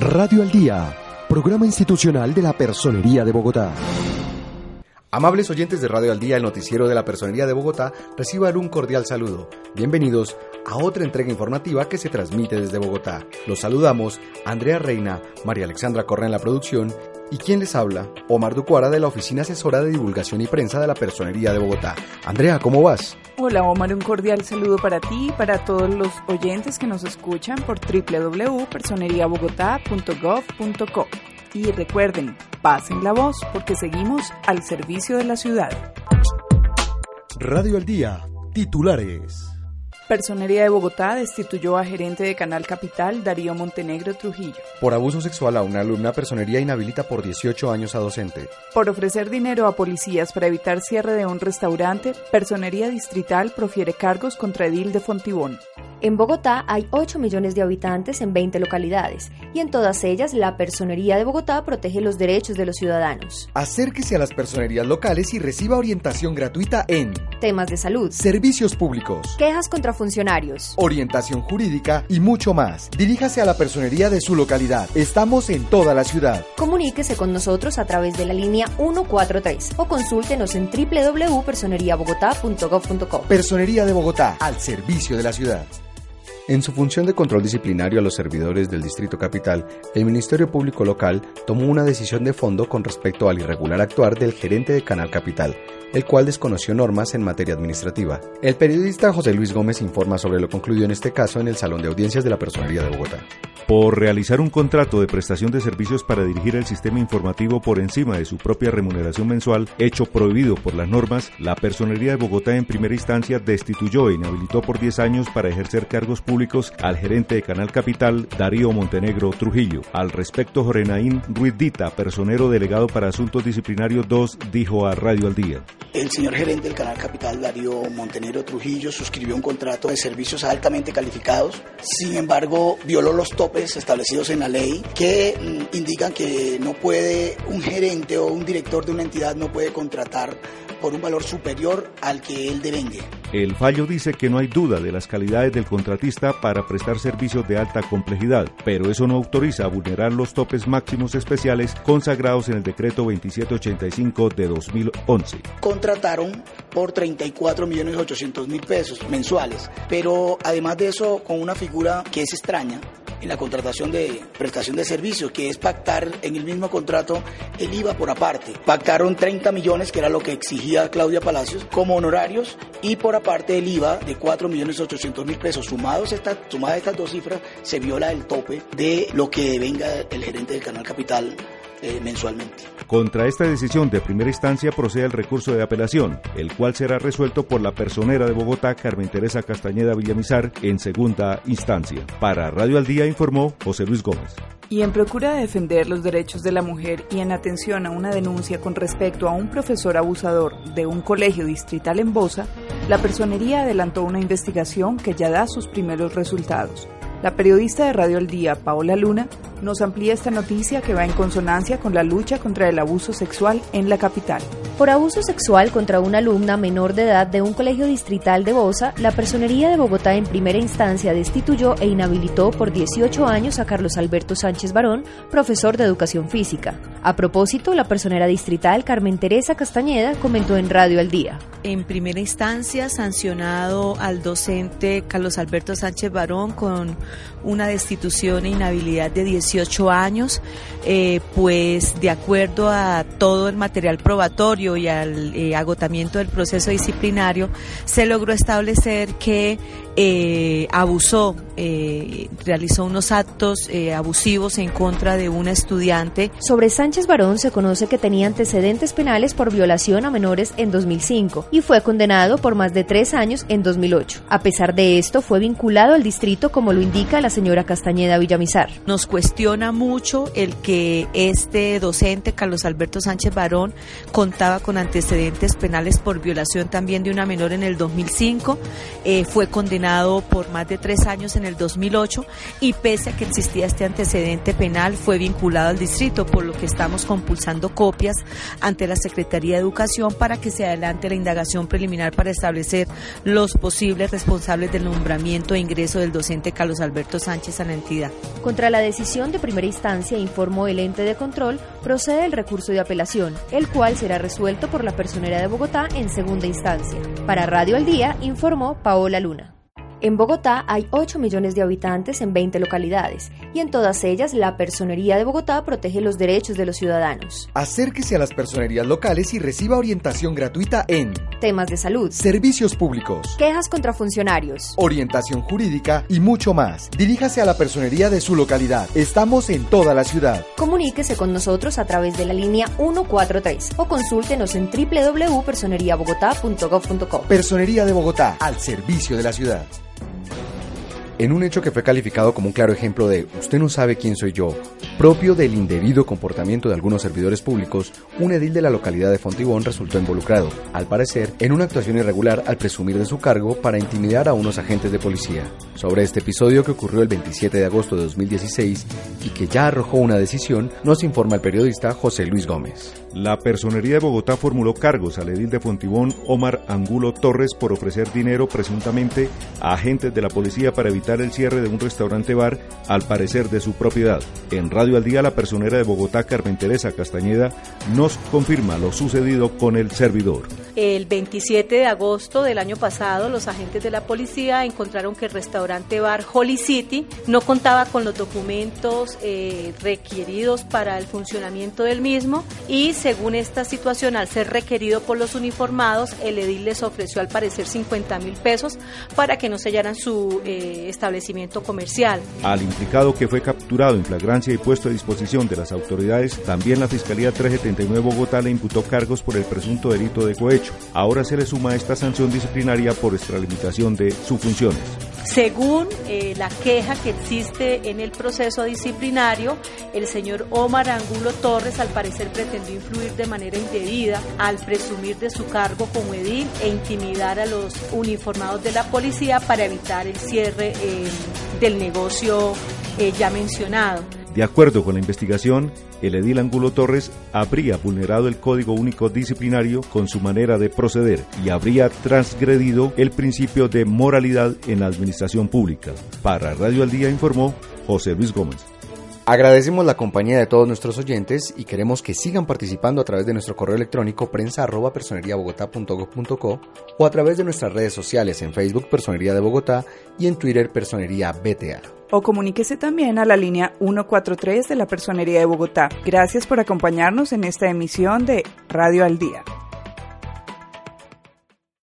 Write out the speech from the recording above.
Radio al Día, programa institucional de la Personería de Bogotá. Amables oyentes de Radio al Día, el noticiero de la Personería de Bogotá, reciban un cordial saludo. Bienvenidos a otra entrega informativa que se transmite desde Bogotá. Los saludamos Andrea Reina, María Alexandra Correa en la producción y quien les habla, Omar Ducuara de la Oficina Asesora de Divulgación y Prensa de la Personería de Bogotá. Andrea, ¿cómo vas? Hola Omar, un cordial saludo para ti y para todos los oyentes que nos escuchan por www.personeriabogotá.gov.co. Y recuerden, pasen la voz porque seguimos al servicio de la ciudad. Radio al Día, titulares. Personería de Bogotá destituyó a gerente de Canal Capital Darío Montenegro Trujillo. Por abuso sexual a una alumna, Personería inhabilita por 18 años a docente. Por ofrecer dinero a policías para evitar cierre de un restaurante, Personería Distrital profiere cargos contra Edil de Fontibón. En Bogotá hay 8 millones de habitantes en 20 localidades y en todas ellas la Personería de Bogotá protege los derechos de los ciudadanos. Acérquese a las personerías locales y reciba orientación gratuita en temas de salud, servicios públicos, quejas contra funcionarios, orientación jurídica y mucho más. Diríjase a la personería de su localidad. Estamos en toda la ciudad. Comuníquese con nosotros a través de la línea 143 o consúltenos en www.personeriabogotá.gov.co. Personería de Bogotá, al servicio de la ciudad. En su función de control disciplinario a los servidores del Distrito Capital, el Ministerio Público Local tomó una decisión de fondo con respecto al irregular actuar del gerente de Canal Capital, el cual desconoció normas en materia administrativa. El periodista José Luis Gómez informa sobre lo concluido en este caso en el Salón de Audiencias de la Personería de Bogotá. Por realizar un contrato de prestación de servicios para dirigir el sistema informativo por encima de su propia remuneración mensual, hecho prohibido por las normas, la Personería de Bogotá en primera instancia destituyó e inhabilitó por 10 años para ejercer cargos públicos al gerente de Canal Capital, Darío Montenegro Trujillo. Al respecto, Jorenaín Ruiz Dita, personero delegado para Asuntos Disciplinarios 2, dijo a Radio al Día. El señor gerente del Canal Capital, Darío Montenegro Trujillo, suscribió un contrato de servicios altamente calificados. Sin embargo, violó los topes establecidos en la ley que mm, indican que no puede un gerente o un director de una entidad no puede contratar por un valor superior al que él devengue. El fallo dice que no hay duda de las calidades del contratista para prestar servicios de alta complejidad, pero eso no autoriza a vulnerar los topes máximos especiales consagrados en el decreto 2785 de 2011. Contrataron por 34 millones 800 mil pesos mensuales, pero además de eso con una figura que es extraña, en la contratación de prestación de servicios, que es pactar en el mismo contrato el IVA por aparte. Pactaron 30 millones, que era lo que exigía Claudia Palacios, como honorarios y por aparte el IVA de 4 millones 800 mil pesos. Sumados esta, sumadas estas dos cifras, se viola el tope de lo que venga el gerente del Canal Capital eh, mensualmente. Contra esta decisión de primera instancia procede el recurso de apelación, el cual será resuelto por la personera de Bogotá, Carmen Teresa Castañeda Villamizar, en segunda instancia. Para Radio al Día informó José Luis Gómez. Y en procura de defender los derechos de la mujer y en atención a una denuncia con respecto a un profesor abusador de un colegio distrital en Bosa, la personería adelantó una investigación que ya da sus primeros resultados. La periodista de Radio El Día, Paola Luna, nos amplía esta noticia que va en consonancia con la lucha contra el abuso sexual en la capital. Por abuso sexual contra una alumna menor de edad de un colegio distrital de Bosa, la Personería de Bogotá en primera instancia destituyó e inhabilitó por 18 años a Carlos Alberto Sánchez Barón, profesor de educación física. A propósito, la personera distrital Carmen Teresa Castañeda comentó en Radio al Día. En primera instancia, sancionado al docente Carlos Alberto Sánchez Barón con una destitución e inhabilidad de 18 años, eh, pues de acuerdo a todo el material probatorio y al eh, agotamiento del proceso disciplinario, se logró establecer que eh, abusó, realizó unos actos abusivos en contra de una estudiante. Sobre Sánchez Barón se conoce que tenía antecedentes penales por violación a menores en 2005 y fue condenado por más de tres años en 2008. A pesar de esto, fue vinculado al distrito como lo indica la señora Castañeda Villamizar. Nos cuestiona mucho el que este docente, Carlos Alberto Sánchez Barón, contaba con antecedentes penales por violación también de una menor en el 2005. Eh, fue condenado condenado por más de tres años en el 2008 y pese a que existía este antecedente penal fue vinculado al distrito, por lo que estamos compulsando copias ante la Secretaría de Educación para que se adelante la indagación preliminar para establecer los posibles responsables del nombramiento e ingreso del docente Carlos Alberto Sánchez a la entidad. Contra la decisión de primera instancia, informó el ente de control, procede el recurso de apelación, el cual será resuelto por la personera de Bogotá en segunda instancia. Para Radio al Día, informó Paola Luna. En Bogotá hay 8 millones de habitantes en 20 localidades y en todas ellas la Personería de Bogotá protege los derechos de los ciudadanos. Acérquese a las personerías locales y reciba orientación gratuita en temas de salud, servicios públicos, quejas contra funcionarios, orientación jurídica y mucho más. Diríjase a la personería de su localidad. Estamos en toda la ciudad. Comuníquese con nosotros a través de la línea 143 o consúltenos en www.personeriabogotá.gov.co. Personería de Bogotá, al servicio de la ciudad. En un hecho que fue calificado como un claro ejemplo de usted no sabe quién soy yo, propio del indebido comportamiento de algunos servidores públicos, un edil de la localidad de Fontibón resultó involucrado, al parecer, en una actuación irregular al presumir de su cargo para intimidar a unos agentes de policía. Sobre este episodio que ocurrió el 27 de agosto de 2016 y que ya arrojó una decisión, nos informa el periodista José Luis Gómez. La Personería de Bogotá formuló cargos al edil de Fontibón Omar Angulo Torres por ofrecer dinero presuntamente a agentes de la policía para evitar el cierre de un restaurante bar, al parecer de su propiedad. En Radio al Día, la personera de Bogotá, Carmen Teresa Castañeda, nos confirma lo sucedido con el servidor. El 27 de agosto del año pasado, los agentes de la policía encontraron que el restaurante bar Holy City no contaba con los documentos eh, requeridos para el funcionamiento del mismo y según esta situación, al ser requerido por los uniformados, el edil les ofreció al parecer 50 mil pesos para que no sellaran su eh, establecimiento comercial. Al implicado que fue capturado en flagrancia y puesto a disposición de las autoridades, también la Fiscalía 379 Bogotá le imputó cargos por el presunto delito de cohecho. Ahora se le suma esta sanción disciplinaria por extralimitación de sus funciones. Según eh, la queja que existe en el proceso disciplinario, el señor Omar Angulo Torres al parecer pretendió influir de manera indebida al presumir de su cargo como edil e intimidar a los uniformados de la policía para evitar el cierre eh, del negocio eh, ya mencionado. De acuerdo con la investigación, el edil Angulo Torres habría vulnerado el Código Único Disciplinario con su manera de proceder y habría transgredido el principio de moralidad en la administración pública. Para Radio al Día informó José Luis Gómez. Agradecemos la compañía de todos nuestros oyentes y queremos que sigan participando a través de nuestro correo electrónico prensa o a través de nuestras redes sociales en Facebook Personería de Bogotá y en Twitter Personería BTA. O comuníquese también a la línea 143 de la Personería de Bogotá. Gracias por acompañarnos en esta emisión de Radio al Día.